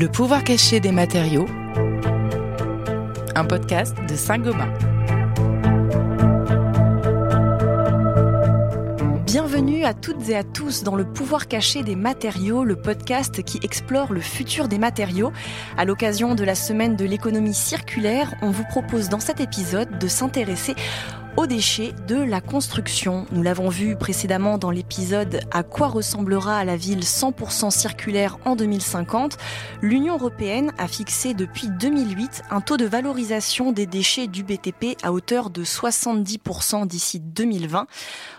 Le pouvoir caché des matériaux, un podcast de Saint-Gobain. Bienvenue à toutes et à tous dans le pouvoir caché des matériaux, le podcast qui explore le futur des matériaux. À l'occasion de la semaine de l'économie circulaire, on vous propose dans cet épisode de s'intéresser aux déchets de la construction. Nous l'avons vu précédemment dans l'épisode À quoi ressemblera la ville 100% circulaire en 2050. L'Union européenne a fixé depuis 2008 un taux de valorisation des déchets du BTP à hauteur de 70% d'ici 2020.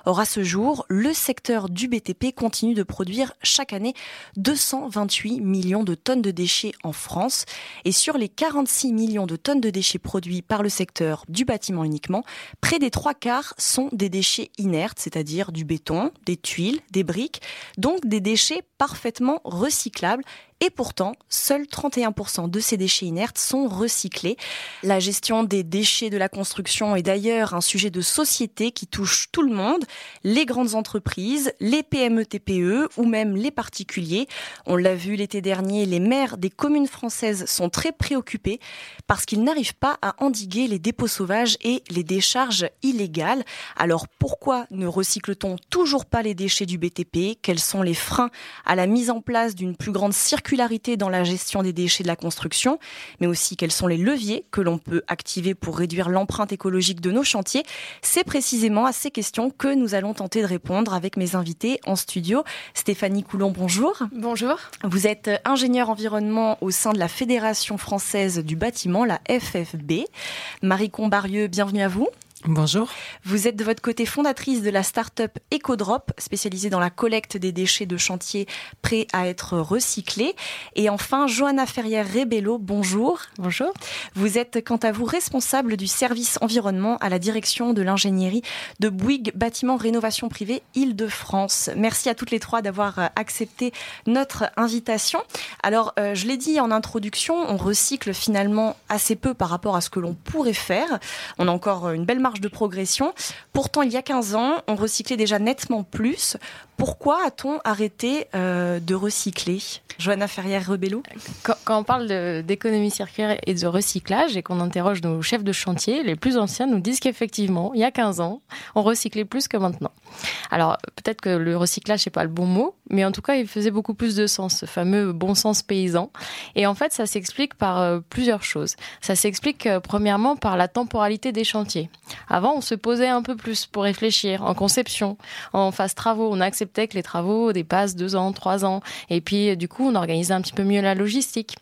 Or, à ce jour, le secteur du BTP continue de produire chaque année 228 millions de tonnes de déchets en France. Et sur les 46 millions de tonnes de déchets produits par le secteur du bâtiment uniquement, près des trois quarts sont des déchets inertes, c'est-à-dire du béton, des tuiles, des briques, donc des déchets parfaitement recyclables et pourtant, seuls 31% de ces déchets inertes sont recyclés. La gestion des déchets de la construction est d'ailleurs un sujet de société qui touche tout le monde, les grandes entreprises, les PME TPE ou même les particuliers. On l'a vu l'été dernier, les maires des communes françaises sont très préoccupés parce qu'ils n'arrivent pas à endiguer les dépôts sauvages et les décharges illégales. Alors pourquoi ne recycle-t-on toujours pas les déchets du BTP Quels sont les freins à la mise en place d'une plus grande circulation dans la gestion des déchets de la construction, mais aussi quels sont les leviers que l'on peut activer pour réduire l'empreinte écologique de nos chantiers. C'est précisément à ces questions que nous allons tenter de répondre avec mes invités en studio. Stéphanie Coulon, bonjour. Bonjour. Vous êtes ingénieure environnement au sein de la Fédération française du bâtiment, la FFB. Marie Combarieux, bienvenue à vous. Bonjour. Vous êtes de votre côté fondatrice de la start-up EcoDrop, spécialisée dans la collecte des déchets de chantier prêts à être recyclés. Et enfin, Johanna Ferrière-Rebello, bonjour. Bonjour. Vous êtes quant à vous responsable du service environnement à la direction de l'ingénierie de Bouygues Bâtiment Rénovation Privée Île-de-France. Merci à toutes les trois d'avoir accepté notre invitation. Alors, euh, je l'ai dit en introduction, on recycle finalement assez peu par rapport à ce que l'on pourrait faire. On a encore une belle marge de progression. Pourtant, il y a 15 ans, on recyclait déjà nettement plus. Pourquoi a-t-on arrêté euh, de recycler? Johanna Ferrière-Rebello quand, on parle d'économie circulaire et de recyclage et qu'on interroge nos chefs de chantier, les plus anciens nous disent qu'effectivement, il y a 15 ans, on recyclait plus que maintenant. Alors, peut-être que le recyclage, n'est pas le bon mot, mais en tout cas, il faisait beaucoup plus de sens, ce fameux bon sens paysan. Et en fait, ça s'explique par euh, plusieurs choses. Ça s'explique euh, premièrement par la temporalité des chantiers. Avant, on se posait un peu plus pour réfléchir en conception, en phase travaux. On acceptait que les travaux dépassent deux ans, trois ans. Et puis, du coup, on organisait un petit peu mieux la logistique.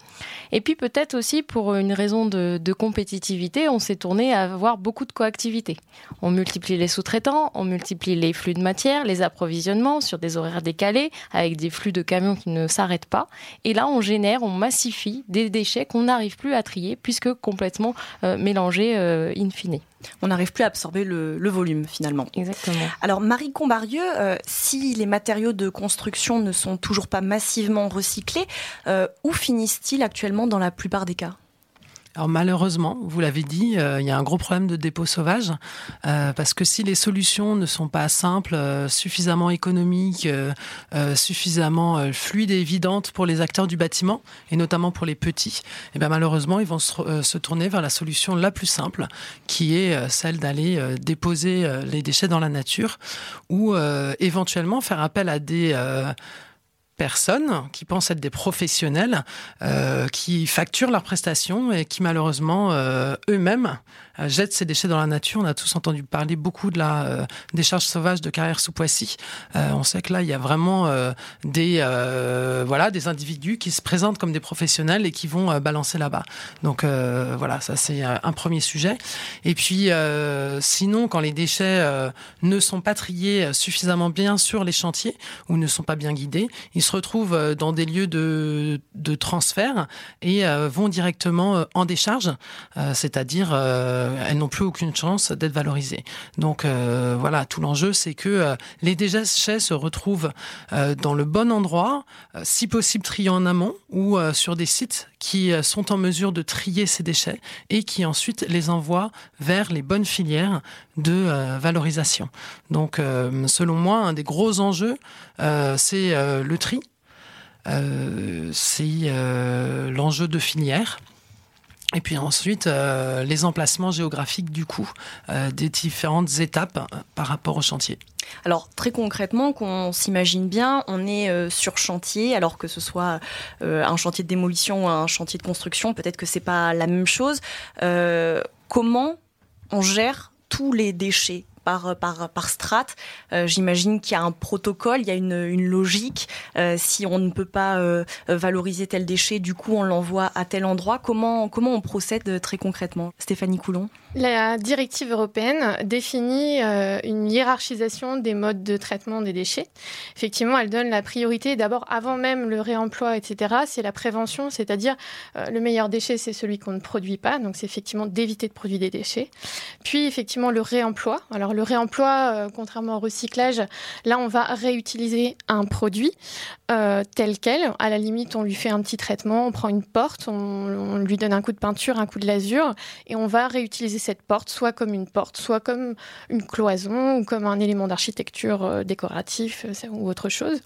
Et puis, peut-être aussi pour une raison de, de compétitivité, on s'est tourné à avoir beaucoup de coactivité. On multiplie les sous-traitants, on multiplie les flux de matière, les approvisionnements sur des horaires décalés, avec des flux de camions qui ne s'arrêtent pas. Et là, on génère, on massifie des déchets qu'on n'arrive plus à trier, puisque complètement euh, mélangés euh, in fine. On n'arrive plus à absorber le, volume finalement. Exactement. Alors Marie Combarieux, euh, si les matériaux de construction ne sont toujours pas massivement recyclés, euh, où finissent-ils actuellement dans la plupart des cas alors malheureusement, vous l'avez dit, euh, il y a un gros problème de dépôt sauvage euh, parce que si les solutions ne sont pas simples, euh, suffisamment économiques, suffisamment fluides et évidentes pour les acteurs du bâtiment et notamment pour les petits, et eh bien malheureusement ils vont se, tourner vers la solution la plus simple, qui est celle d'aller déposer les déchets dans la nature ou éventuellement faire appel à des personnes qui pensent être des professionnels, euh, qui facturent leurs prestations et qui malheureusement euh, eux-mêmes euh, jettent ces déchets dans la nature. On a tous entendu parler beaucoup de la euh, décharge sauvage de carrière sous Poissy. Euh, on sait que là, il y a vraiment des voilà des individus qui se présentent comme des professionnels et qui vont balancer là-bas. Donc voilà, ça c'est un premier sujet. Et puis sinon, quand les déchets ne sont pas triés suffisamment bien sur les chantiers ou ne sont pas bien guidés, ils se retrouvent dans des lieux de, de transfert et vont directement en décharge, c'est-à-dire euh, elles n'ont plus aucune chance d'être valorisées. Donc euh, voilà, tout l'enjeu, c'est que euh, les déchets se retrouvent dans le bon endroit, si possible triés en amont ou sur des sites qui sont en mesure de trier ces déchets et qui ensuite les envoient vers les bonnes filières de valorisation. Donc selon moi, un des gros enjeux, c'est le tri c'est l'enjeu de filière. Et puis ensuite, euh, les emplacements géographiques du coup euh, des différentes étapes euh, par rapport au chantier. Alors très concrètement, qu'on s'imagine bien, on est sur chantier, alors que ce soit un chantier de démolition ou un chantier de construction, peut-être que c'est pas la même chose. comment on gère tous les déchets par, par, par strate. Euh, j'imagine qu'il y a un protocole, il y a une, une logique. Euh, si on ne peut pas euh, valoriser tel déchet, du coup, on l'envoie à tel endroit. Comment, comment on procède très concrètement? Stéphanie Coulon La directive européenne définit une hiérarchisation des modes de traitement des déchets. Effectivement, elle donne la priorité d'abord avant même le réemploi, etc. C'est la prévention, c'est-à-dire le meilleur déchet, c'est celui qu'on ne produit pas. Donc, c'est effectivement d'éviter de produire des déchets. Puis, effectivement, le réemploi. Alors, le réemploi, euh, contrairement au recyclage, là, on va réutiliser un produit euh, tel quel. À la limite, on lui fait un petit traitement, on prend une porte, on, lui donne un coup de peinture, un coup de lasure, et on va réutiliser cette porte, soit comme une porte, soit comme une cloison, ou comme un élément d'architecture euh, décoratif ou autre chose.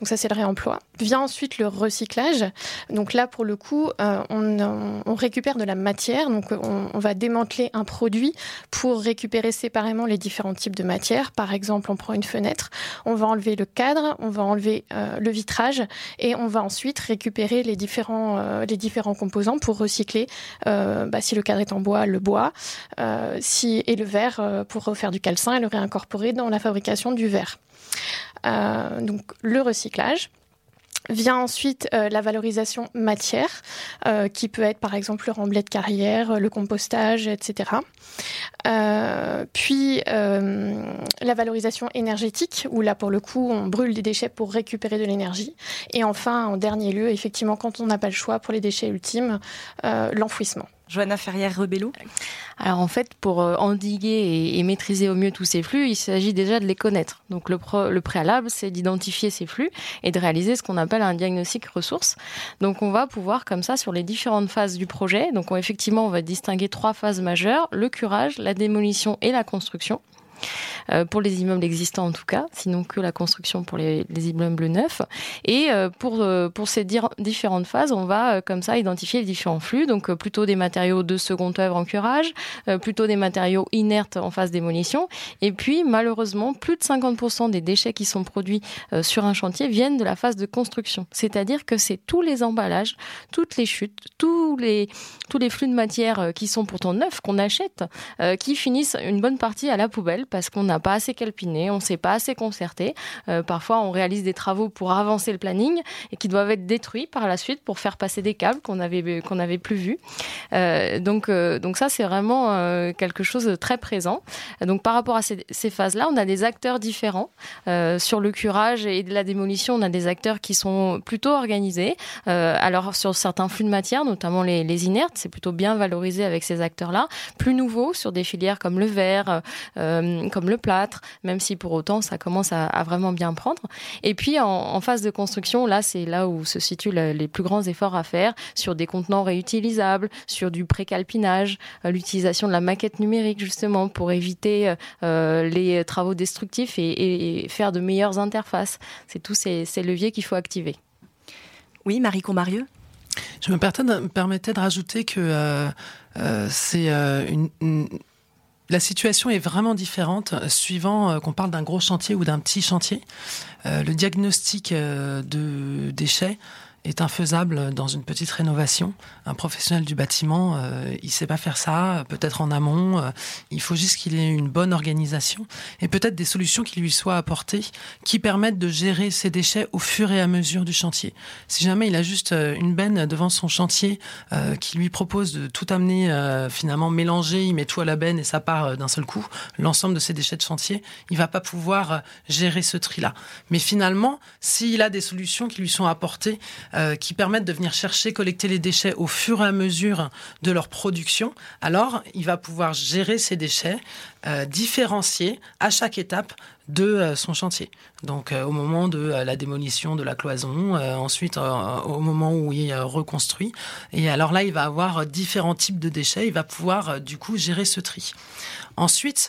Donc ça, c'est le réemploi. Vient ensuite le recyclage. Donc là, pour le coup, on, récupère de la matière. Donc on, va démanteler un produit pour récupérer séparément les différents types de matières. Par exemple, on prend une fenêtre, on va enlever le cadre, on va enlever euh, le vitrage et on va ensuite récupérer les différents, euh, les différents composants pour recycler. Euh, bah, si le cadre est en bois, le bois, si, et le verre pour refaire du calcin et le réincorporer dans la fabrication du verre. donc le recyclage. Vient ensuite euh, la valorisation matière, euh, qui peut être par exemple le remblai de carrière, le compostage, etc. Euh, puis la valorisation énergétique, où là pour le coup on brûle des déchets pour récupérer de l'énergie. Et enfin, en dernier lieu, effectivement, quand on n'a pas le choix pour les déchets ultimes, l'enfouissement. Johanna Ferrière-Rebello Alors en fait, pour euh, endiguer et, maîtriser au mieux tous ces flux, il s'agit déjà de les connaître. Donc le, le préalable, c'est d'identifier ces flux et de réaliser ce qu'on appelle un diagnostic ressources. Donc on va pouvoir comme ça sur les différentes phases du projet. Donc effectivement, on va distinguer trois phases majeures le curage, la démolition et la construction. Euh, pour les immeubles existants en tout cas, sinon que la construction pour les, immeubles neufs. Et euh, pour, euh, pour ces différentes phases, on va comme ça identifier les différents flux, donc plutôt des matériaux de seconde œuvre en curage, plutôt des matériaux inertes en phase démolition, et puis malheureusement, plus de 50% des déchets qui sont produits sur un chantier viennent de la phase de construction. C'est-à-dire que c'est tous les emballages, toutes les chutes, tous les flux de matière qui sont pourtant neufs, qu'on achète, qui finissent une bonne partie à la poubelle parce qu'on n'a pas assez calpiné, on ne s'est pas assez concerté. Euh, parfois, on réalise des travaux pour avancer le planning et qui doivent être détruits par la suite pour faire passer des câbles qu'on avait qu'on avait plus vus. Euh, donc euh, donc ça c'est vraiment quelque chose de très présent. Donc par rapport à ces, phases-là, on a des acteurs différents sur le curage et de la démolition. On a des acteurs qui sont plutôt organisés. alors sur certains flux de matière, notamment les, inertes, c'est plutôt bien valorisé avec ces acteurs-là. Plus nouveau sur des filières comme le verre, comme le plâtre, même si pour autant ça commence à, vraiment bien prendre. Et puis en, phase de construction, là c'est là où se situent les plus grands efforts à faire sur des contenants réutilisables, sur du précalpinage, euh, l'utilisation de la maquette numérique justement pour éviter euh, les travaux destructifs et, faire de meilleures interfaces. C'est tous ces, leviers qu'il faut activer. Oui, Marie Combarieux je me permettais de rajouter que euh, c'est une, la situation est vraiment différente euh, suivant euh, qu'on parle d'un gros chantier ou d'un petit chantier. Euh, le diagnostic de déchets est infaisable dans une petite rénovation. Un professionnel du bâtiment, euh, il sait pas faire ça, peut-être en amont. Euh, il faut juste qu'il ait une bonne organisation et peut-être des solutions qui lui soient apportées qui permettent de gérer ses déchets au fur et à mesure du chantier. Si jamais il a juste euh, une benne devant son chantier euh, qui lui propose de tout amener finalement mélanger, il met tout à la benne et ça part d'un seul coup, l'ensemble de ses déchets de chantier, il va pas pouvoir gérer ce tri-là. Mais finalement, s'il a des solutions qui lui sont apportées euh, qui permettent de venir chercher, collecter les déchets au fur et à mesure de leur production, alors il va pouvoir gérer ces déchets euh, différenciés à chaque étape de euh, son chantier. Donc au moment de la démolition de la cloison, ensuite au moment où il reconstruit. Et alors là, il va avoir différents types de déchets, il va pouvoir du coup gérer ce tri. Ensuite,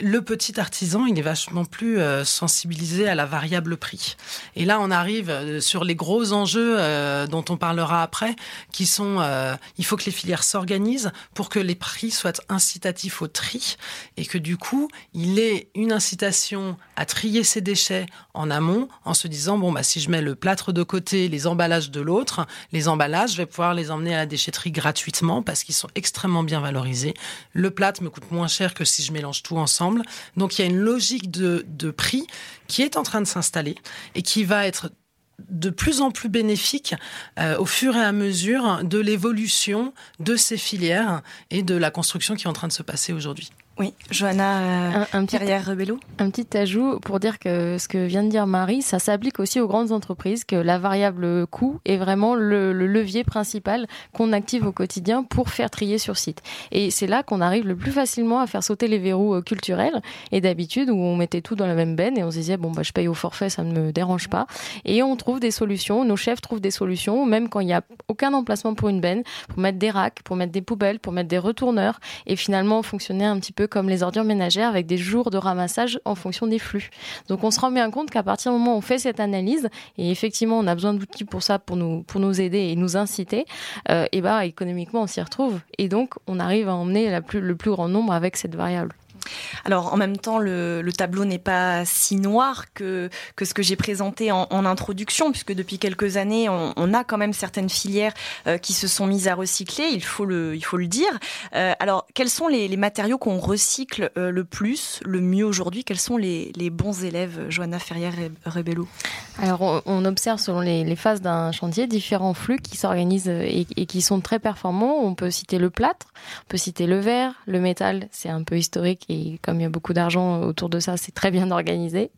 le petit artisan, il est vachement plus euh, sensibilisé à la variable prix. Et là, on arrive euh, sur les gros enjeux euh, dont on parlera après, qui sont, il faut que les filières s'organisent pour que les prix soient incitatifs au tri et que du coup, il ait une incitation à trier ses déchets en amont, en se disant bon bah si je mets le plâtre de côté, les emballages de l'autre, les emballages, je vais pouvoir les emmener à la déchetterie gratuitement parce qu'ils sont extrêmement bien valorisés. Le plâtre me coûte moins cher que si je mélange tout ensemble donc il y a une logique de, prix qui est en train de s'installer et qui va être de plus en plus bénéfique euh, au fur et à mesure de l'évolution de ces filières et de la construction qui est en train de se passer aujourd'hui. Oui, Johanna euh, un, un petit, Rebello. Un petit ajout pour dire que ce que vient de dire Marie, ça s'applique aussi aux grandes entreprises, que la variable coût est vraiment le, levier principal qu'on active au quotidien pour faire trier sur site. Et c'est là qu'on arrive le plus facilement à faire sauter les verrous euh, culturels. Et d'habitude, où on mettait tout dans la même benne et on se disait, bon, bah, je paye au forfait, ça ne me dérange pas. Et on trouve des solutions, nos chefs trouvent des solutions, même quand il n'y a aucun emplacement pour une benne, pour mettre des racks, pour mettre des poubelles, pour mettre des retourneurs, et finalement fonctionner un petit peu comme les ordures ménagères avec des jours de ramassage en fonction des flux. Donc on se rend bien compte qu'à partir du moment où on fait cette analyse, et effectivement on a besoin d'outils pour ça, pour nous, aider et nous inciter, euh, et bah économiquement on s'y retrouve. Et donc on arrive à emmener le plus grand nombre avec cette variable. Alors en même temps, le, tableau n'est pas si noir que, ce que j'ai présenté en, introduction, puisque depuis quelques années, on, a quand même certaines filières euh, qui se sont mises à recycler, il faut le, dire. Euh, alors quels sont les, matériaux qu'on recycle euh, le plus, le mieux aujourd'hui? Quels sont les, bons élèves, Johanna Ferrière-Rebello Alors on, observe selon les, phases d'un chantier différents flux qui s'organisent et, qui sont très performants. On peut citer le plâtre, on peut citer le verre, le métal, c'est un peu historique comme il y a beaucoup d'argent autour de ça, c'est très bien organisé.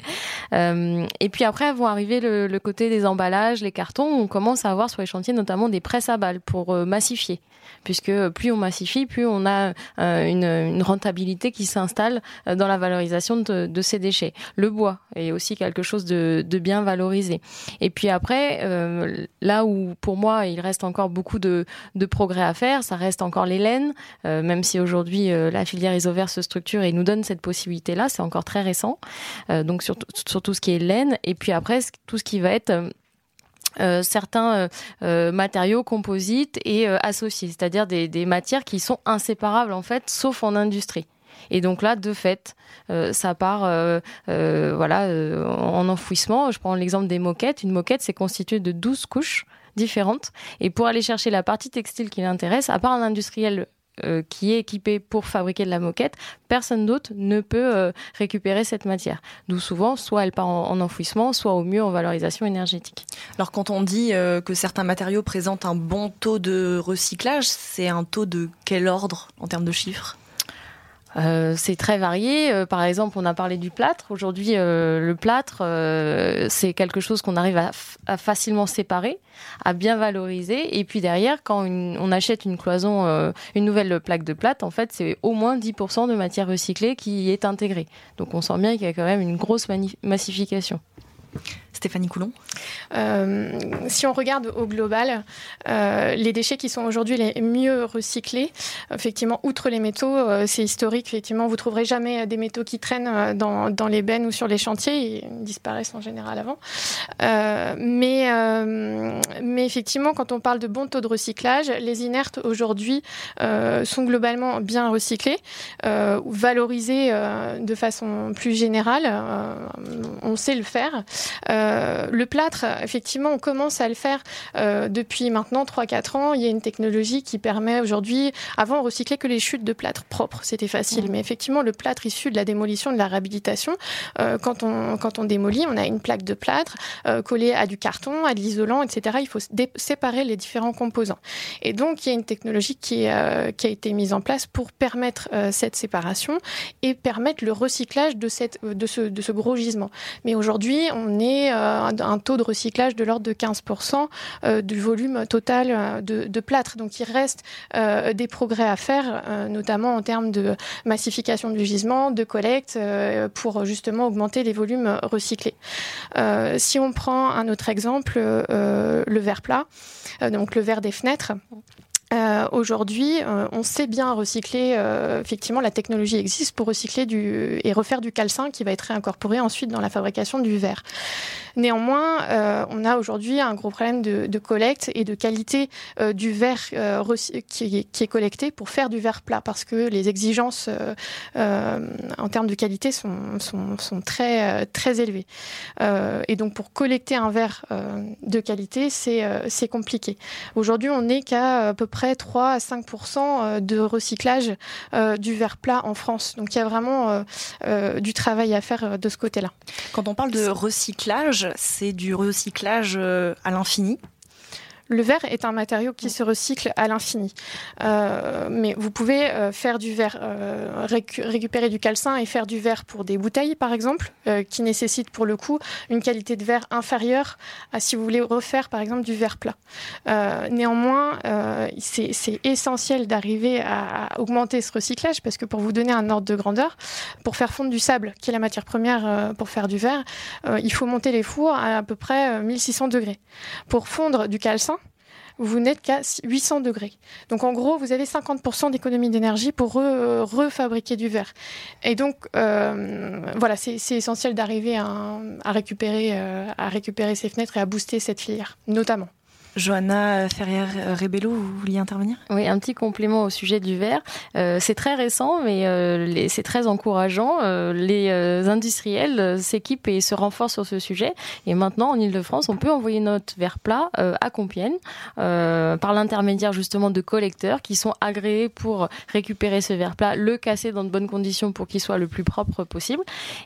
Euh, et puis après vont arriver le, côté des emballages, les cartons. On commence à avoir sur les chantiers notamment des presses à balles pour euh, massifier, puisque plus on massifie, plus on a euh, une, rentabilité qui s'installe dans la valorisation de, ces déchets. Le bois est aussi quelque chose de, bien valorisé. Et puis après, là où pour moi il reste encore beaucoup de, progrès à faire, ça reste encore les laines, même si aujourd'hui la filière isovert se structure et nous donne cette possibilité-là. C'est encore très récent. Euh, donc sur, tout ce qui est laine. Et puis après, tout ce qui va être... Euh, euh, certains matériaux composites et associés, c'est-à-dire des, matières qui sont inséparables en fait, sauf en industrie. Et donc là, de fait, ça part voilà, en enfouissement. Je prends l'exemple des moquettes. Une moquette, c'est constitué de 12 couches différentes. Et pour aller chercher la partie textile qui l'intéresse, à part un industriel euh, qui est équipé pour fabriquer de la moquette, personne d'autre ne peut euh, récupérer cette matière. D'où souvent, soit elle part en, enfouissement, soit au mieux en valorisation énergétique. Alors quand on dit euh, que certains matériaux présentent un bon taux de recyclage, c'est un taux de quel ordre en termes de chiffres? Euh, c'est très varié. Euh, par exemple, on a parlé du plâtre. Aujourd'hui, euh, le plâtre, c'est quelque chose qu'on arrive à, facilement séparer, à bien valoriser. Et puis derrière, quand on achète une cloison, une nouvelle plaque de plâtre, en fait, c'est au moins 10% de matière recyclée qui est intégrée. Donc on sent bien qu'il y a quand même une grosse massification. Stéphanie Coulon euh, Si on regarde au global, euh, les déchets qui sont aujourd'hui les mieux recyclés, effectivement, outre les métaux, euh, c'est historique, effectivement, vous trouverez jamais des métaux qui traînent dans, les bennes ou sur les chantiers, ils disparaissent en général avant. mais, effectivement, quand on parle de bon taux de recyclage, les inertes aujourd'hui sont globalement bien recyclés, valorisés de façon plus générale, on sait le faire. Le plâtre, effectivement, on commence à le faire euh, depuis maintenant 3-4 ans. Il y a une technologie qui permet aujourd'hui, avant on recyclait que les chutes de plâtre propres, c'était facile. Mais effectivement, le plâtre issu de la démolition, de la réhabilitation, euh, quand, on, quand on démolit, on a une plaque de plâtre collée à du carton, à de l'isolant, etc. Il faut séparer les différents composants. Et donc, il y a une technologie qui, qui a été mise en place pour permettre cette séparation et permettre le recyclage de, cette, de, ce, de ce gros gisement. Mais aujourd'hui, on est euh, un taux de recyclage de l'ordre de 15% euh, du volume total euh, de, plâtre. Donc il reste des progrès à faire, notamment en termes de massification du gisement, de collecte, pour justement augmenter les volumes recyclés. si on prend un autre exemple, le verre plat, donc le verre des fenêtres. Euh, aujourd'hui, euh, on sait bien recycler. Euh, effectivement, la technologie existe pour recycler du, et refaire du calcin qui va être réincorporé ensuite dans la fabrication du verre. Néanmoins, on a aujourd'hui un gros problème de, collecte et de qualité du verre qui, est collecté pour faire du verre plat parce que les exigences en termes de qualité sont, très, élevées. et donc, pour collecter un verre de qualité, c'est compliqué. Aujourd'hui, on n'est qu'à à peu près 3 à 5% euh, de recyclage euh, du verre plat en France. Donc il y a vraiment euh, du travail à faire de ce côté-là. Quand on parle de recyclage, c'est du recyclage à l'infini le verre est un matériau qui se recycle à l'infini. Euh, mais vous pouvez euh, faire du verre, euh, récupérer du calcin et faire du verre pour des bouteilles, par exemple, qui nécessitent pour le coup une qualité de verre inférieure à si vous voulez refaire, par exemple, du verre plat. néanmoins, c'est essentiel d'arriver à, augmenter ce recyclage parce que pour vous donner un ordre de grandeur, pour faire fondre du sable, qui est la matière première pour faire du verre, il faut monter les fours à à peu près 1600 degrés. Pour fondre du calcin, vous n'êtes qu'à 800 degrés. Donc en gros, vous avez 50% d'économie d'énergie pour refabriquer du verre. Et donc euh, voilà, c'est essentiel d'arriver à, euh, à récupérer ces fenêtres et à booster cette filière, notamment. Johanna Ferrière-Rebello, vous vouliez intervenir? Oui, un petit complément au sujet du verre. Euh, c'est très récent, mais euh, c'est très encourageant. Euh, les industriels s'équipent et se renforcent sur ce sujet. Et maintenant, en Ile-de-France, on peut envoyer notre verre plat à Compiègne par l'intermédiaire justement de collecteurs qui sont agréés pour récupérer ce verre plat, le casser dans de bonnes conditions pour qu'il soit le plus propre possible.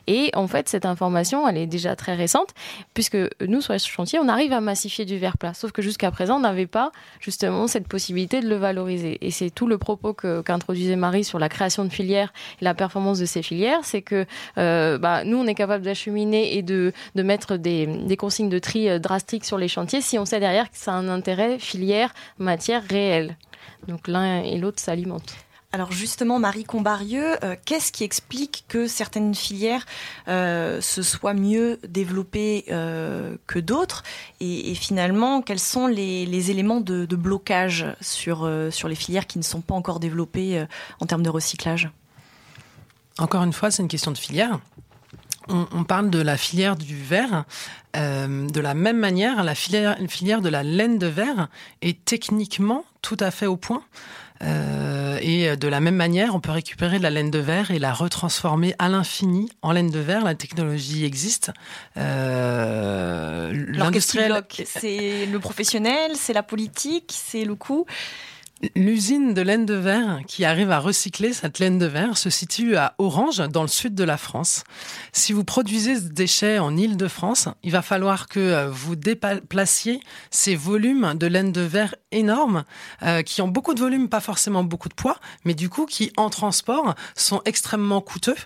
Et en fait, cette information, elle est déjà très récente, puisque nous, sur ce chantier, on arrive à massifier du verre plat. Sauf que jusqu'à présent, on n'avait pas justement cette possibilité de le valoriser. Et c'est tout le propos qu'introduisait Marie sur la création de filières et la performance de ces filières, c'est que euh, bah, nous, on est capable d'acheminer et de, de mettre des, des, consignes de tri euh, drastiques sur les chantiers si on sait derrière que ça a un intérêt filière, matière réelle. Donc l'un et l'autre s'alimentent. Alors justement, Marie Combarieux, euh, qu'est-ce qui explique que certaines filières euh, se soient mieux développées euh, que d'autres? Et, finalement, quels sont les, éléments de, blocage sur, les filières qui ne sont pas encore développées en termes de recyclage? Encore une fois, c'est une question de filière. On, parle de la filière du verre. de la même manière, la filière de la laine de verre est techniquement tout à fait au point. Euh, et de la même manière, on peut récupérer de la laine de verre et la retransformer à l'infini en laine de verre. La technologie existe. Euh, L'industriel, c'est le professionnel, c'est la politique, c'est le coût. L'usine de laine de verre qui arrive à recycler cette laine de verre se situe à Orange, dans le sud de la France. Si vous produisez ce déchet en Île-de-France, il va falloir que euh, vous déplaciez ces volumes de laine de verre énormes, euh, qui ont beaucoup de volume, pas forcément beaucoup de poids, mais du coup qui, en transport, sont extrêmement coûteux.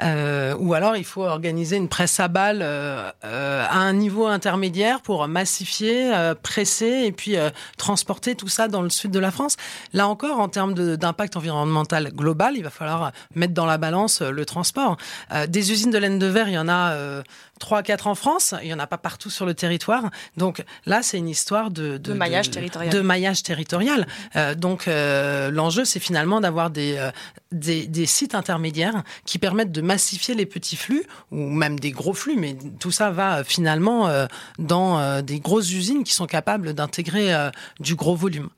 Euh, ou alors, il faut organiser une presse à balles à un niveau intermédiaire pour massifier, presser et puis transporter tout ça dans le sud de la France. Là encore, en termes d'impact environnemental global, il va falloir mettre dans la balance euh, le transport. Euh, des usines de laine de verre, il y en a euh, trois 3 4 en France, il n'y en a pas partout sur le territoire. Donc là, c'est une histoire de, de, maillage territorial. De maillage territorial. donc l'enjeu, c'est finalement d'avoir des, des, sites intermédiaires qui permettent de massifier les petits flux ou même des gros flux, mais tout ça va finalement dans des grosses usines qui sont capables d'intégrer du gros volume.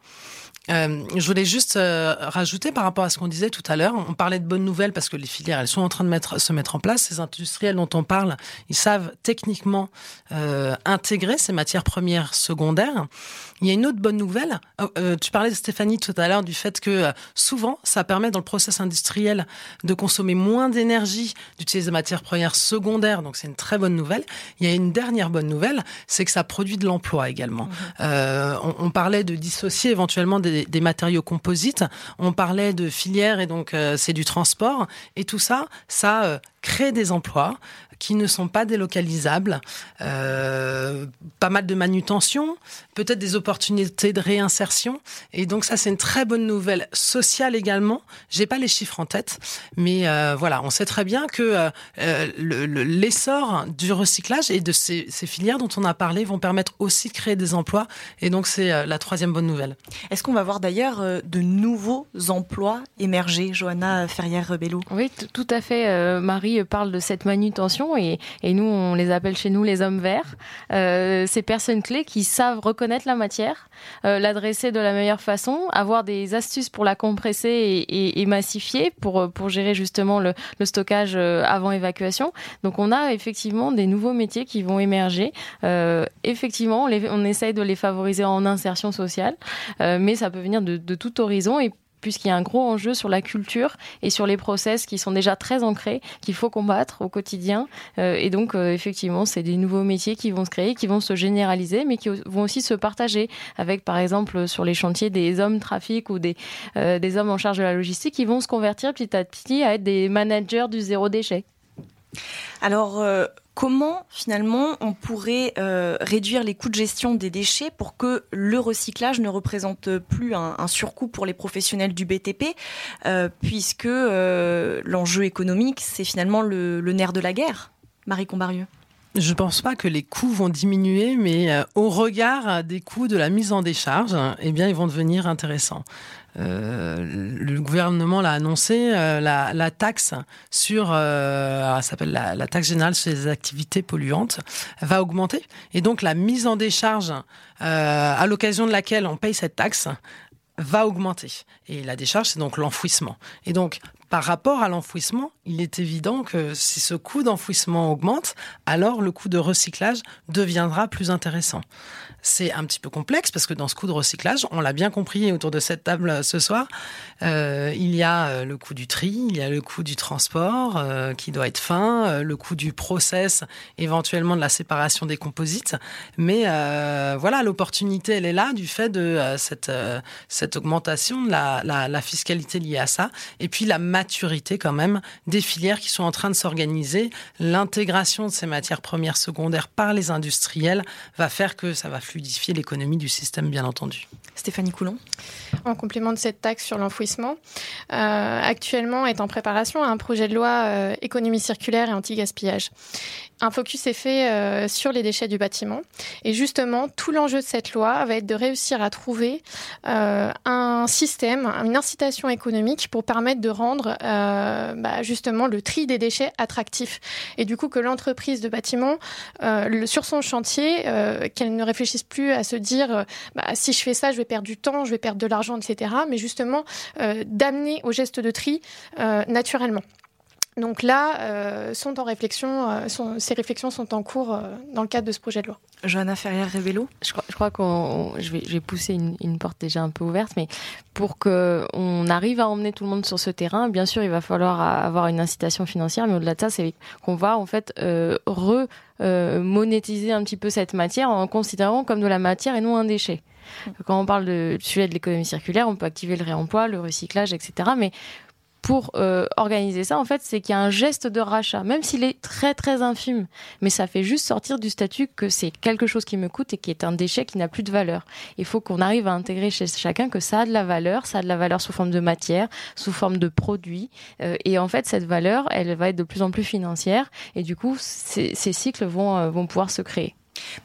Euh, je voulais juste euh, rajouter par rapport à ce qu'on disait tout à l'heure. On parlait de bonnes nouvelles parce que les filières, elles sont en train de se mettre en place. Ces industriels dont on parle, ils savent techniquement euh, intégrer ces matières premières secondaires. Il y a une autre bonne nouvelle. Oh, euh, tu parlais, Stéphanie, tout à l'heure du fait que euh, souvent, ça permet dans le process industriel de consommer moins d'énergie, d'utiliser des matières premières secondaires. Donc, c'est une très bonne nouvelle. Il y a une dernière bonne nouvelle, c'est que ça produit de l'emploi également. Mhm. Euh, on, on, parlait de dissocier éventuellement des, des, matériaux composites. On parlait de filières et donc c'est du transport. Et tout ça, ça créer des emplois qui ne sont pas délocalisables, euh, pas mal de manutention, peut-être des opportunités de réinsertion. Et donc ça, c'est une très bonne nouvelle sociale également. J'ai pas les chiffres en tête, mais euh, voilà, on sait très bien que euh, l'essor du recyclage et de ces, ces, filières dont on a parlé vont permettre aussi de créer des emplois. Et donc c'est euh, la troisième bonne nouvelle. Est-ce qu'on va voir d'ailleurs euh, de nouveaux emplois émerger, Johanna Ferrière-Rebello Oui, tout à fait. Euh, Marie parle de cette manutention et, et, nous, on les appelle chez nous les hommes verts. ces personnes clés qui savent reconnaître connaître la matière, euh, l'adresser de la meilleure façon, avoir des astuces pour la compresser et, massifier pour, euh, pour gérer justement le, stockage euh, avant évacuation. Donc on a effectivement des nouveaux métiers qui vont émerger. Euh, effectivement, on, les, on, essaye de les favoriser en insertion sociale, euh, mais ça peut venir de, de tout horizon et puisqu'il y a un gros enjeu sur la culture et sur les process qui sont déjà très ancrés, qu'il faut combattre au quotidien. Euh, et donc, euh, effectivement, c'est des nouveaux métiers qui vont se créer, qui vont se généraliser, mais qui vont aussi se partager avec, par exemple, sur les chantiers, des hommes trafic ou des, euh, des hommes en charge de la logistique qui vont se convertir petit à petit à être des managers du zéro déchet. Alors, comment finalement on pourrait euh, réduire les coûts de gestion des déchets pour que le recyclage ne représente plus un, surcoût pour les professionnels du BTP, euh, puisque euh, l'enjeu économique, c'est finalement le, nerf de la guerre Marie Combarieux je ne pense pas que les coûts vont diminuer, mais au regard des coûts de la mise en décharge, eh bien, ils vont devenir intéressants. Euh, le gouvernement l'a annoncé, euh, la, taxe sur, euh, s'appelle la, la, taxe générale sur les activités polluantes, va augmenter. Et donc la mise en décharge, euh, à l'occasion de laquelle on paye cette taxe, va augmenter. Et la décharge, c'est donc l'enfouissement. Et donc, par rapport à l'enfouissement, il est évident que si ce coût d'enfouissement augmente, alors le coût de recyclage deviendra plus intéressant. C'est un petit peu complexe parce que dans ce coût de recyclage, on l'a bien compris autour de cette table ce soir, euh, il y a le coût du tri, il y a le coût du transport euh, qui doit être fin, euh, le coût du process, éventuellement de la séparation des composites. Mais euh, voilà, l'opportunité, elle est là du fait de cette, cette augmentation de la fiscalité liée à ça. Et puis la maturité quand même des filières qui sont en train de s'organiser. L'intégration de ces matières premières secondaires par les industriels va faire que ça va fluidifier l'économie du système, bien entendu. Stéphanie Coulon En complément de cette taxe sur l'enfouissement, euh, actuellement est en préparation un projet de loi euh, économie circulaire et anti-gaspillage. Un focus est fait euh, sur les déchets du bâtiment. Et justement, tout l'enjeu de cette loi va être de réussir à trouver euh, un système, une incitation économique pour permettre de rendre euh, bah, justement le tri des déchets attractif. Et du coup, que l'entreprise de bâtiment, euh, le, sur son chantier, euh, qu'elle ne réfléchisse plus à se dire bah, si je fais ça, je vais perdre du temps, je vais perdre de l'argent, etc. Mais justement, euh, d'amener au geste de tri euh, naturellement. Donc là, euh, sont en réflexion, euh, sont, ces réflexions sont en cours euh, dans le cadre de ce projet de loi. Johanna Ferrière-Révélo Je crois, je crois qu'on, je vais, je vais pousser une, une, porte déjà un peu ouverte, mais pour qu'on arrive à emmener tout le monde sur ce terrain, bien sûr, il va falloir avoir une incitation financière, mais au-delà de ça, c'est qu'on va en fait re monétiser un petit peu cette matière en considérant comme de la matière et non un déchet. Quand on parle de sujet de l'économie circulaire, on peut activer le réemploi, le recyclage, etc. Mais pour euh, organiser ça, en fait, c'est qu'il y a un geste de rachat, même s'il est très très infime, mais ça fait juste sortir du statut que c'est quelque chose qui me coûte et qui est un déchet qui n'a plus de valeur. Il faut qu'on arrive à intégrer chez chacun que ça a de la valeur, ça a de la valeur sous forme de matière, sous forme de produit, euh, et en fait, cette valeur, elle va être de plus en plus financière, et du coup, ces, cycles vont, euh, vont pouvoir se créer.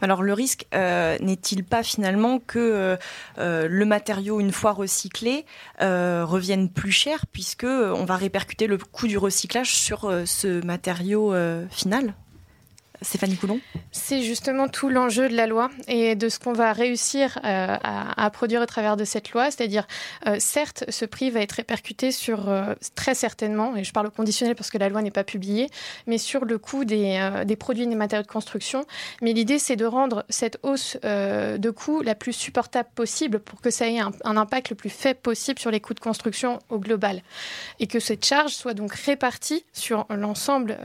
Alors le risque euh, n'est-il pas finalement que euh, le matériau une fois recyclé euh, revienne plus cher puisque on va répercuter le coût du recyclage sur euh, ce matériau euh, final? Stéphanie Coulon C'est justement tout l'enjeu de la loi et de ce qu'on va réussir euh, à, produire au travers de cette loi. C'est-à-dire, euh, certes, ce prix va être répercuté sur, euh, très certainement, et je parle au conditionnel parce que la loi n'est pas publiée, mais sur le coût des, produits et des matériaux de construction. Mais l'idée, c'est de rendre cette hausse de coût la plus supportable possible pour que ça ait un, impact le plus faible possible sur les coûts de construction au global. Et que cette charge soit donc répartie sur l'ensemble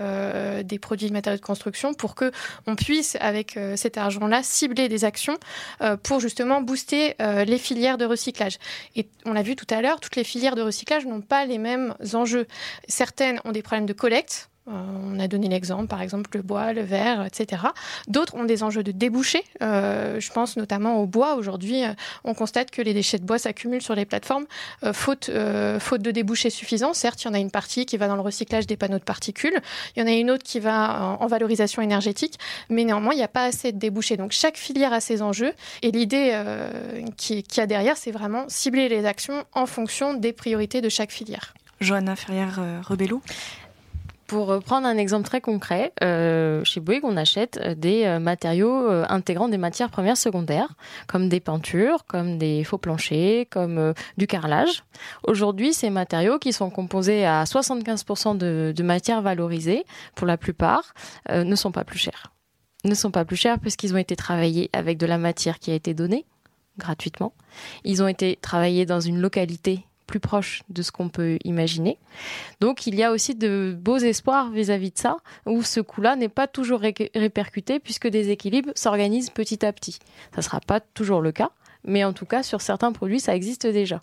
des produits et matériaux de construction que on puisse avec euh, cet argent-là cibler des actions euh, pour justement booster euh, les filières de recyclage. Et on l'a vu tout à l'heure, toutes les filières de recyclage n'ont pas les mêmes enjeux. Certaines ont des problèmes de collecte on a donné l'exemple, par exemple, le bois, le verre, etc. D'autres ont des enjeux de débouchés. je pense notamment au bois. Aujourd'hui, on constate que les déchets de bois s'accumulent sur les plateformes, faute, de débouchés suffisants. Certes, il y en a une partie qui va dans le recyclage des panneaux de particules. Il y en a une autre qui va en, valorisation énergétique. Mais néanmoins, il n'y a pas assez de débouchés. Donc, chaque filière a ses enjeux. Et l'idée qui, qui a derrière, c'est vraiment cibler les actions en fonction des priorités de chaque filière. Johanna Ferrière-Rebello pour prendre un exemple très concret, euh, chez Bouygues, on achète des euh, matériaux euh, intégrant des matières premières secondaires, comme des peintures, comme des faux planchers, comme du carrelage. Aujourd'hui, ces matériaux, qui sont composés à 75% de, de matières valorisées, pour la plupart, ne sont pas plus chers. Ne sont pas plus chers puisqu'ils ont été travaillés avec de la matière qui a été donnée gratuitement. Ils ont été travaillés dans une localité plus proche de ce qu'on peut imaginer. Donc il y a aussi de beaux espoirs vis-à-vis de ça, où ce coût-là n'est pas toujours répercuté puisque des équilibres s'organisent petit à petit. Ça ne sera pas toujours le cas, mais en tout cas sur certains produits ça existe déjà.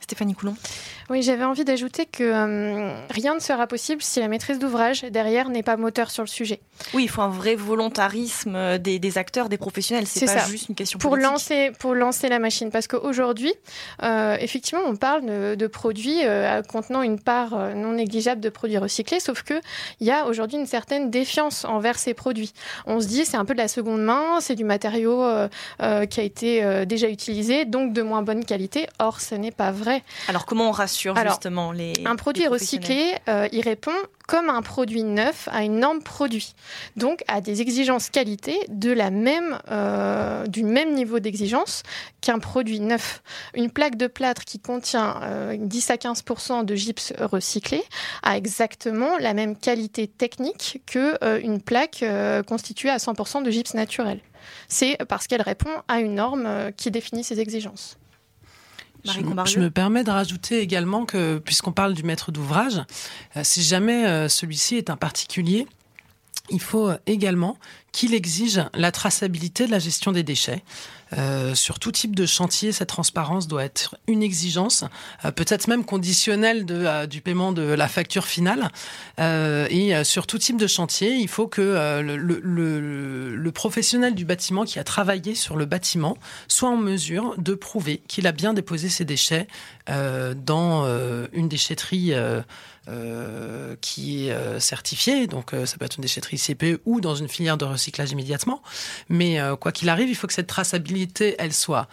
Stéphanie Coulon. Oui, j'avais envie d'ajouter que euh, rien ne sera possible si la maîtrise d'ouvrage derrière n'est pas moteur sur le sujet. Oui, il faut un vrai volontarisme euh, des, acteurs, des professionnels. C'est pas juste une question pour lancer pour lancer la machine. Parce qu'aujourd'hui, euh, effectivement, on parle de, produits contenant une part non négligeable de produits recyclés, sauf que il y a aujourd'hui une certaine défiance envers ces produits. On se dit c'est un peu de la seconde main, c'est du matériau qui a été déjà utilisé, donc de moins bonne qualité. Or, ce n'est pas vrai. Alors comment on rassure justement les Un produit recyclé, euh, il répond comme un produit neuf à une norme produit, donc à des exigences qualité de la même, euh, du même niveau d'exigence qu'un produit neuf. Une plaque de plâtre qui contient 10 euh, à 15% de gypse recyclé a exactement la même qualité technique que une plaque constituée à 100 de gypse naturel. C'est parce qu'elle répond à une norme qui définit ses exigences. Je, me permets de rajouter également que, puisqu'on parle du maître d'ouvrage, euh, si jamais euh, celui-ci est un particulier, il faut également qu'il exige la traçabilité de la gestion des déchets. Euh, sur tout type de chantier, cette transparence doit être une exigence, euh, peut-être même conditionnelle euh, du paiement de la facture finale. et sur tout type de chantier, il faut que le, professionnel du bâtiment qui a travaillé sur le bâtiment soit en mesure de prouver qu'il a bien déposé ses déchets dans une déchetterie euh, qui est euh, certifié, donc euh, ça peut être une déchetterie CPE ou dans une filière de recyclage immédiatement. Mais quoi qu'il arrive, il faut que cette traçabilité, elle soit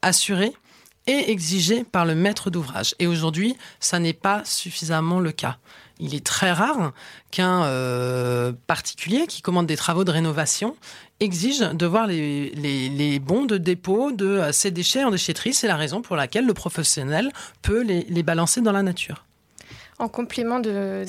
assurée et exigée par le maître d'ouvrage. Et aujourd'hui, ça n'est pas suffisamment le cas. Il est très rare qu'un particulier qui commande des travaux de rénovation exige de voir les, bons de dépôt de ces déchets en déchetterie. C'est la raison pour laquelle le professionnel peut les balancer dans la nature en complément de,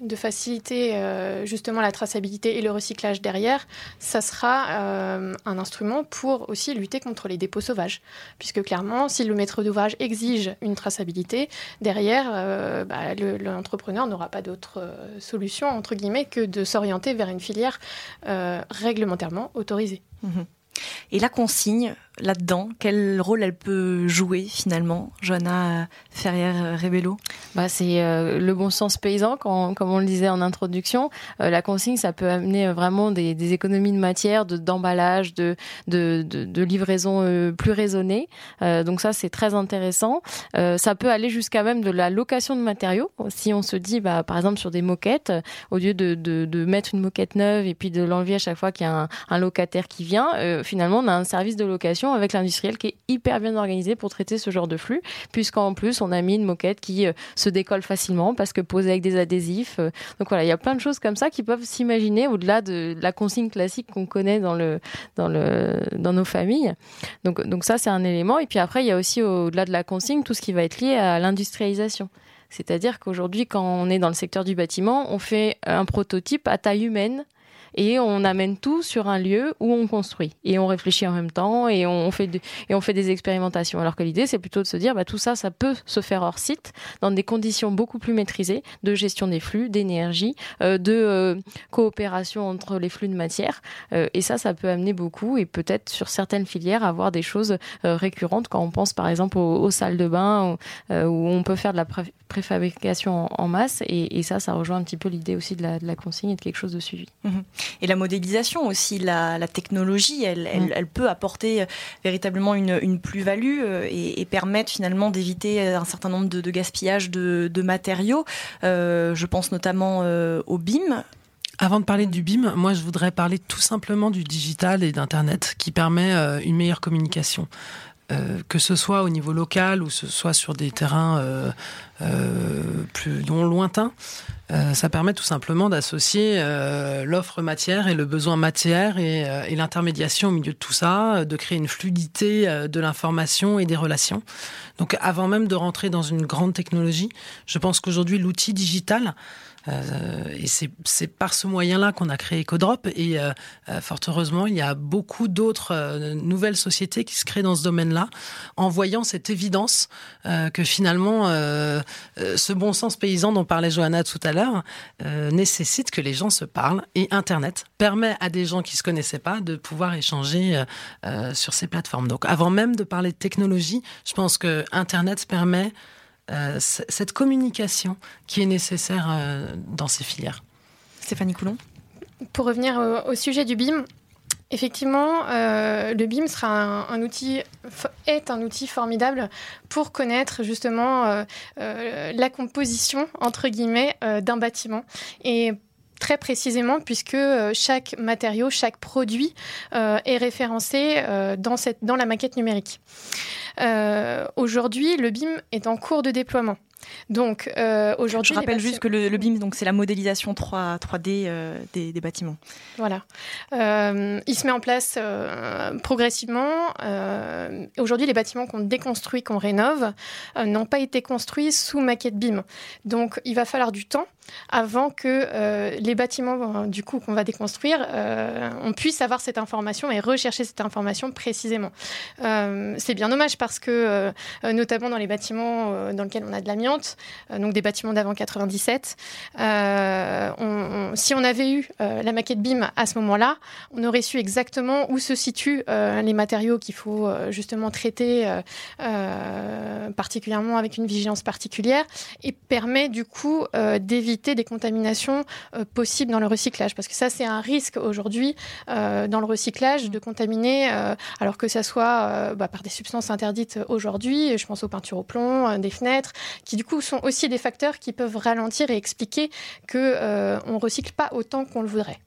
de, faciliter euh, justement la traçabilité et le recyclage derrière, ça sera euh, un instrument pour aussi lutter contre les dépôts sauvages. Puisque clairement, si le maître d'ouvrage exige une traçabilité, derrière, euh, bah, l'entrepreneur n'aura pas d'autre solution, entre guillemets, que de s'orienter vers une filière réglementairement autorisée. Mhm. Et la consigne, là-dedans Quel rôle elle peut jouer finalement, Johanna Ferrière-Rebello bah, C'est euh, le bon sens paysan, comme on le disait en introduction. Euh, la consigne, ça peut amener euh, vraiment des, économies de matière, d'emballage, de, de, de, livraison plus raisonnée. donc ça, c'est très intéressant. ça peut aller jusqu'à même de la location de matériaux. Si on se dit, bah, par exemple, sur des moquettes, au lieu de, de, mettre une moquette neuve et puis de l'enlever à chaque fois qu'il y a un, un locataire qui vient, finalement, on a un service de location avec l'industriel qui est hyper bien organisé pour traiter ce genre de flux, puisqu'en plus, on a mis une moquette qui euh, se décolle facilement parce que posée avec des adhésifs. Euh. donc voilà, il y a plein de choses comme ça qui peuvent s'imaginer au-delà de la consigne classique qu'on connaît dans, le, dans, le, dans nos familles. Donc, donc ça, c'est un élément. Et puis après, il y a aussi au-delà de la consigne tout ce qui va être lié à l'industrialisation. C'est-à-dire qu'aujourd'hui, quand on est dans le secteur du bâtiment, on fait un prototype à taille humaine et on amène tout sur un lieu où on construit et on réfléchit en même temps et on fait des expérimentations. Alors que l'idée c'est plutôt de se dire bah, tout ça ça peut se faire hors site dans des conditions beaucoup plus maîtrisées de gestion des flux, d'énergie, euh, de euh, coopération entre les flux de matière euh, et ça ça peut amener beaucoup et peut-être sur certaines filières avoir des choses récurrentes quand on pense par exemple aux, salles de bain où, on peut faire de la préfabrication en, masse et, ça ça rejoint un petit peu l'idée aussi de la, consigne et de quelque chose de suivi. Mhm. Et la modélisation aussi, la, technologie, elle, mm. elle, peut apporter euh, véritablement une, plus-value euh, et, permettre finalement d'éviter un certain nombre de, gaspillages de, matériaux. Euh, je pense notamment au BIM. Avant de parler du BIM, moi je voudrais parler tout simplement du digital et d'Internet qui permet une meilleure communication. que ce soit au niveau local ou ce soit sur des terrains plus lointains, euh, ça permet tout simplement d'associer euh, l'offre matière et le besoin matière et, euh, l'intermédiation au milieu de tout ça, de créer une fluidité de l'information et des relations. Donc avant même de rentrer dans une grande technologie, je pense qu'aujourd'hui l'outil digital et c'est par ce moyen-là qu'on a créé EcoDrop. Et fort heureusement, il y a beaucoup d'autres nouvelles sociétés qui se créent dans ce domaine-là, en voyant cette évidence que finalement, ce bon sens paysan dont parlait Johanna tout à l'heure nécessite que les gens se parlent. Et Internet permet à des gens qui se connaissaient pas de pouvoir échanger sur ces plateformes. Donc, avant même de parler de technologie, je pense que Internet permet euh, cette communication qui est nécessaire euh, dans ces filières. Stéphanie Coulon? Pour revenir au, sujet du BIM, Effectivement, euh, le BIM sera un, outil, est un outil formidable pour connaître justement la composition entre guillemets d'un bâtiment et très précisément puisque chaque matériau, chaque produit est référencé dans, la maquette numérique. Euh, aujourd'hui, le BIM est en cours de déploiement. Donc euh, aujourd'hui, je rappelle juste que le, BIM, donc c'est la modélisation 3, 3D euh, des, bâtiments. Voilà, il se met en place progressivement. aujourd'hui, les bâtiments qu'on déconstruit, qu'on rénove, n'ont pas été construits sous maquette BIM. Donc, il va falloir du temps avant que euh, les bâtiments du coup qu'on va déconstruire, euh, on puisse avoir cette information et rechercher cette information précisément. Euh, c'est bien dommage parce que notamment dans les bâtiments dans lesquels on a de l'amiante, donc des bâtiments d'avant 97, si on avait eu la maquette BIM à ce moment-là, on aurait su exactement où se situent les matériaux qu'il faut justement traiter particulièrement avec une vigilance particulière et permet du coup d'éviter des contaminations euh, possibles dans le recyclage. Parce que ça, c'est un risque aujourd'hui euh, dans le recyclage de contaminer, euh, alors que ça soit bah, par des substances interdites aujourd'hui, je pense aux peintures au plomb, des fenêtres, qui du coup sont aussi des facteurs qui peuvent ralentir et expliquer qu'on ne recycle pas autant qu'on le voudrait.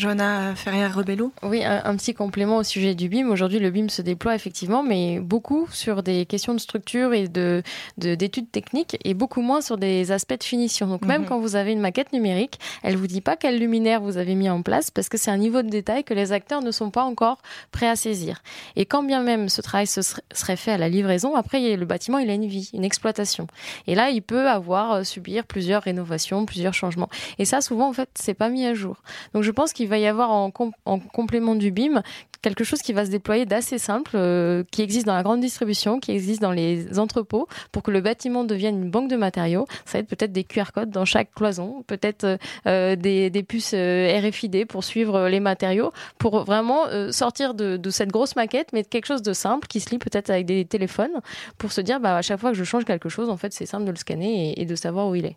Johanna Ferrière-Rebello Oui, un, petit complément au sujet du BIM. Aujourd'hui, le BIM se déploie effectivement, mais beaucoup sur des questions de structure et de, d'études techniques et beaucoup moins sur des aspects de finition. Donc, même mhm. quand vous avez une maquette numérique, elle vous dit pas quel luminaire vous avez mis en place parce que c'est un niveau de détail que les acteurs ne sont pas encore prêts à saisir. Et quand bien même ce travail se serait fait à la livraison, après, le bâtiment, il a une vie, une exploitation. Et là, il peut avoir, euh, subir plusieurs rénovations, plusieurs changements. Et ça, souvent, en fait, c'est pas mis à jour. Donc, je pense qu'il va y avoir en, complément du BIM quelque chose qui va se déployer d'assez simple, euh, qui existe dans la grande distribution, qui existe dans les entrepôts, pour que le bâtiment devienne une banque de matériaux. Ça va être peut-être des QR codes dans chaque cloison, peut-être euh, des, puces euh, RFID pour suivre les matériaux, pour vraiment sortir de, cette grosse maquette, mais quelque chose de simple qui se lit peut-être avec des téléphones, pour se dire bah, à chaque fois que je change quelque chose, en fait, c'est simple de le scanner et de savoir où il est.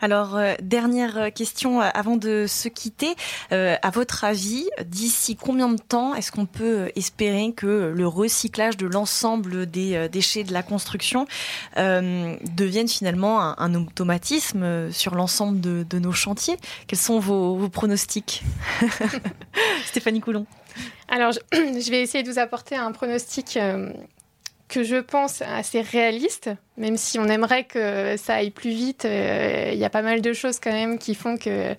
Alors, euh, dernière question euh, avant de se quitter. Euh, à votre avis, d'ici combien de temps est-ce qu'on peut espérer que le recyclage de l'ensemble des déchets de la construction devienne finalement un, automatisme sur l'ensemble de, nos chantiers? Quels sont vos pronostics? Stéphanie Coulon. Alors, je vais essayer de vous apporter un pronostic que je pense assez réaliste, même si on aimerait que ça aille plus vite. Euh, il y a pas mal de choses quand même qui font que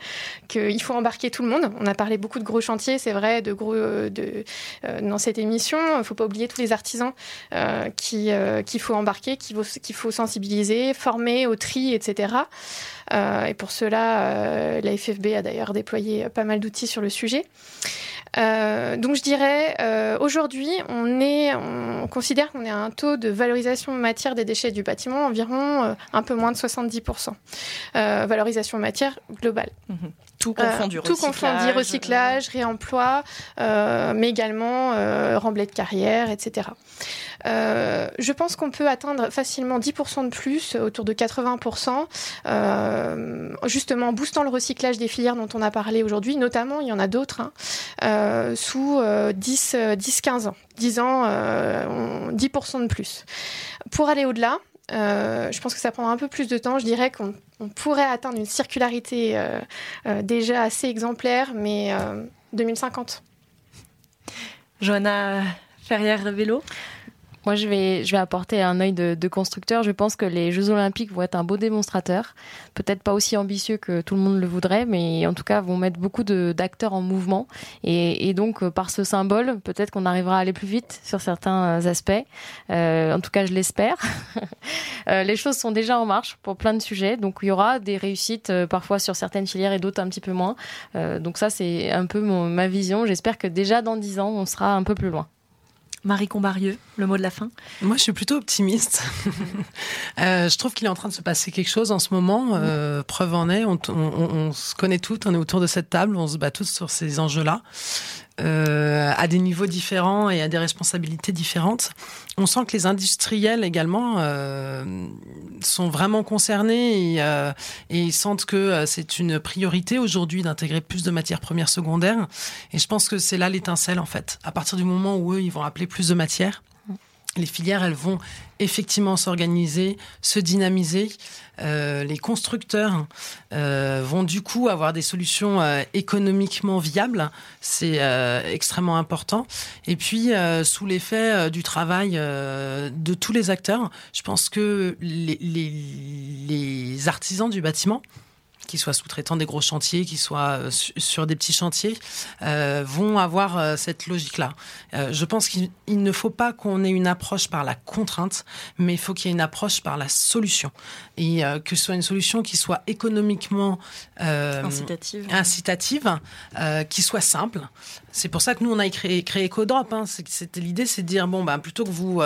qu'il faut embarquer tout le monde. On a parlé beaucoup de gros chantiers, c'est vrai, de gros de euh, dans cette émission. Il faut pas oublier tous les artisans euh, qui qu'il faut embarquer, qu'il faut qu'il faut sensibiliser, former au tri, etc. et pour cela, la FFB a d'ailleurs déployé pas mal d'outils sur le sujet. Euh, donc je dirais, euh, aujourd'hui, on, est, on considère qu'on est un taux de valorisation matière des déchets du bâtiment environ euh, un peu moins de 70%. valorisation matière globale. Mhm. Tout confondu, tout confondu, recyclage, réemploi, mais également remblai de carrière, etc. Euh, je pense qu'on peut atteindre facilement 10% de plus, autour de 80%, euh, justement en boostant le recyclage des filières dont on a parlé aujourd'hui, notamment, il y en a d'autres, hein, euh, sous 10-15 ans. 10 ans, 10% de plus. Pour aller au-delà, je pense que ça prendra un peu plus de temps. Je dirais qu'on pourrait atteindre une circularité déjà assez exemplaire, mais 2050. Johanna Ferrière-Vélo moi, je vais, apporter un œil de, constructeur. Je pense que les Jeux Olympiques vont être un beau démonstrateur. Peut-être pas aussi ambitieux que tout le monde le voudrait, mais en tout cas, vont mettre beaucoup d'acteurs en mouvement. Et, donc, euh, par ce symbole, peut-être qu'on arrivera à aller plus vite sur certains euh, aspects. Euh, en tout cas, je l'espère. les choses sont déjà en marche pour plein de sujets. Donc, il y aura des réussites parfois sur certaines filières et d'autres un petit peu moins. donc, ça, c'est un peu ma vision. J'espère que déjà dans dix ans, on sera un peu plus loin. Marie Combarieux, le mot de la fin Moi, je suis plutôt optimiste. Euh, je trouve qu'il est en train de se passer quelque chose en ce moment. Euh, preuve en est, on, on, se connaît toutes, on est autour de cette table, on se bat tous sur ces enjeux-là. Euh, à des niveaux différents et à des responsabilités différentes. On sent que les industriels également euh, sont vraiment concernés et, euh, et sentent que c'est une priorité aujourd'hui d'intégrer plus de matières premières secondaires. Et je pense que c'est là l'étincelle en fait. À partir du moment où eux, ils vont appeler plus de matières, les filières, elles vont effectivement s'organiser, se dynamiser. Euh, les constructeurs euh, vont du coup avoir des solutions euh, économiquement viables. C'est extrêmement important. Et puis, sous l'effet du travail de tous les acteurs, je pense que les, les artisans du bâtiment qu'ils soient sous-traitants des gros chantiers, qu'ils soient euh, sur des petits chantiers, euh, vont avoir euh, cette logique-là. je pense qu'il ne faut pas qu'on ait une approche par la contrainte, mais il faut qu'il y ait une approche par la solution. Et que ce soit une solution qui soit économiquement incitative, incitative qui soit simple. C'est pour ça que nous, on a créé, créé EcoDrop. Hein. C'était l'idée, c'est de dire, bon, bah, plutôt que vous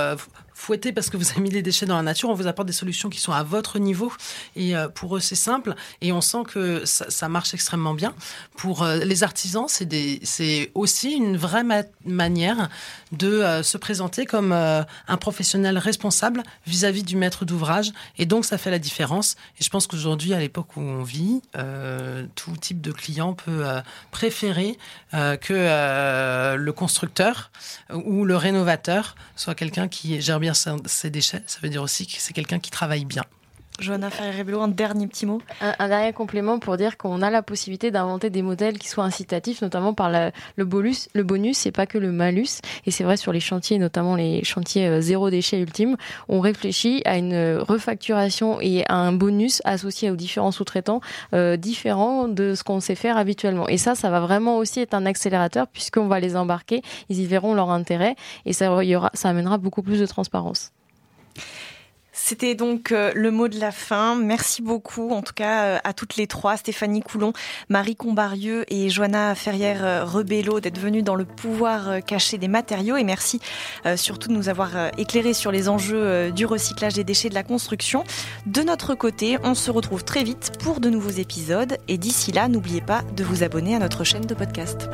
fouetter parce que vous avez mis des déchets dans la nature. On vous apporte des solutions qui sont à votre niveau. Et euh, pour eux, c'est simple. Et on sent que ça, marche extrêmement bien. Pour euh, les artisans, c'est aussi une vraie manière de euh, se présenter comme un professionnel responsable vis-à-vis du maître d'ouvrage. Et donc, ça fait la différence. Et je pense qu'aujourd'hui, à l'époque où on vit, tout type de client peut préférer que le constructeur ou le rénovateur soit quelqu'un qui gère bien ses déchets, ça veut dire aussi que c'est quelqu'un qui travaille bien. Johanna Ferrer-Rebello, un dernier petit mot. Un, dernier complément pour dire qu'on a la possibilité d'inventer des modèles qui soient incitatifs, notamment par le bonus, le bonus et pas que le malus. Et c'est vrai sur les chantiers, notamment les chantiers euh, zéro déchet ultime, on réfléchit à une refacturation et à un bonus associé aux différents sous-traitants euh, différents de ce qu'on sait faire habituellement. Et ça, ça va vraiment aussi être un accélérateur puisqu'on va les embarquer, ils y verront leur intérêt et ça amènera beaucoup plus de transparence. C'était donc euh, le mot de la fin. Merci beaucoup, en tout cas, euh, à toutes les trois, Stéphanie Coulon, Marie Combarieux et Joanna Ferrière-Rebello, d'être venues dans le pouvoir caché des matériaux. Et merci surtout de nous avoir éclairé sur les enjeux du recyclage des déchets de la construction. De notre côté, on se retrouve très vite pour de nouveaux épisodes. Et d'ici là, n'oubliez pas de vous abonner à notre chaîne de podcast.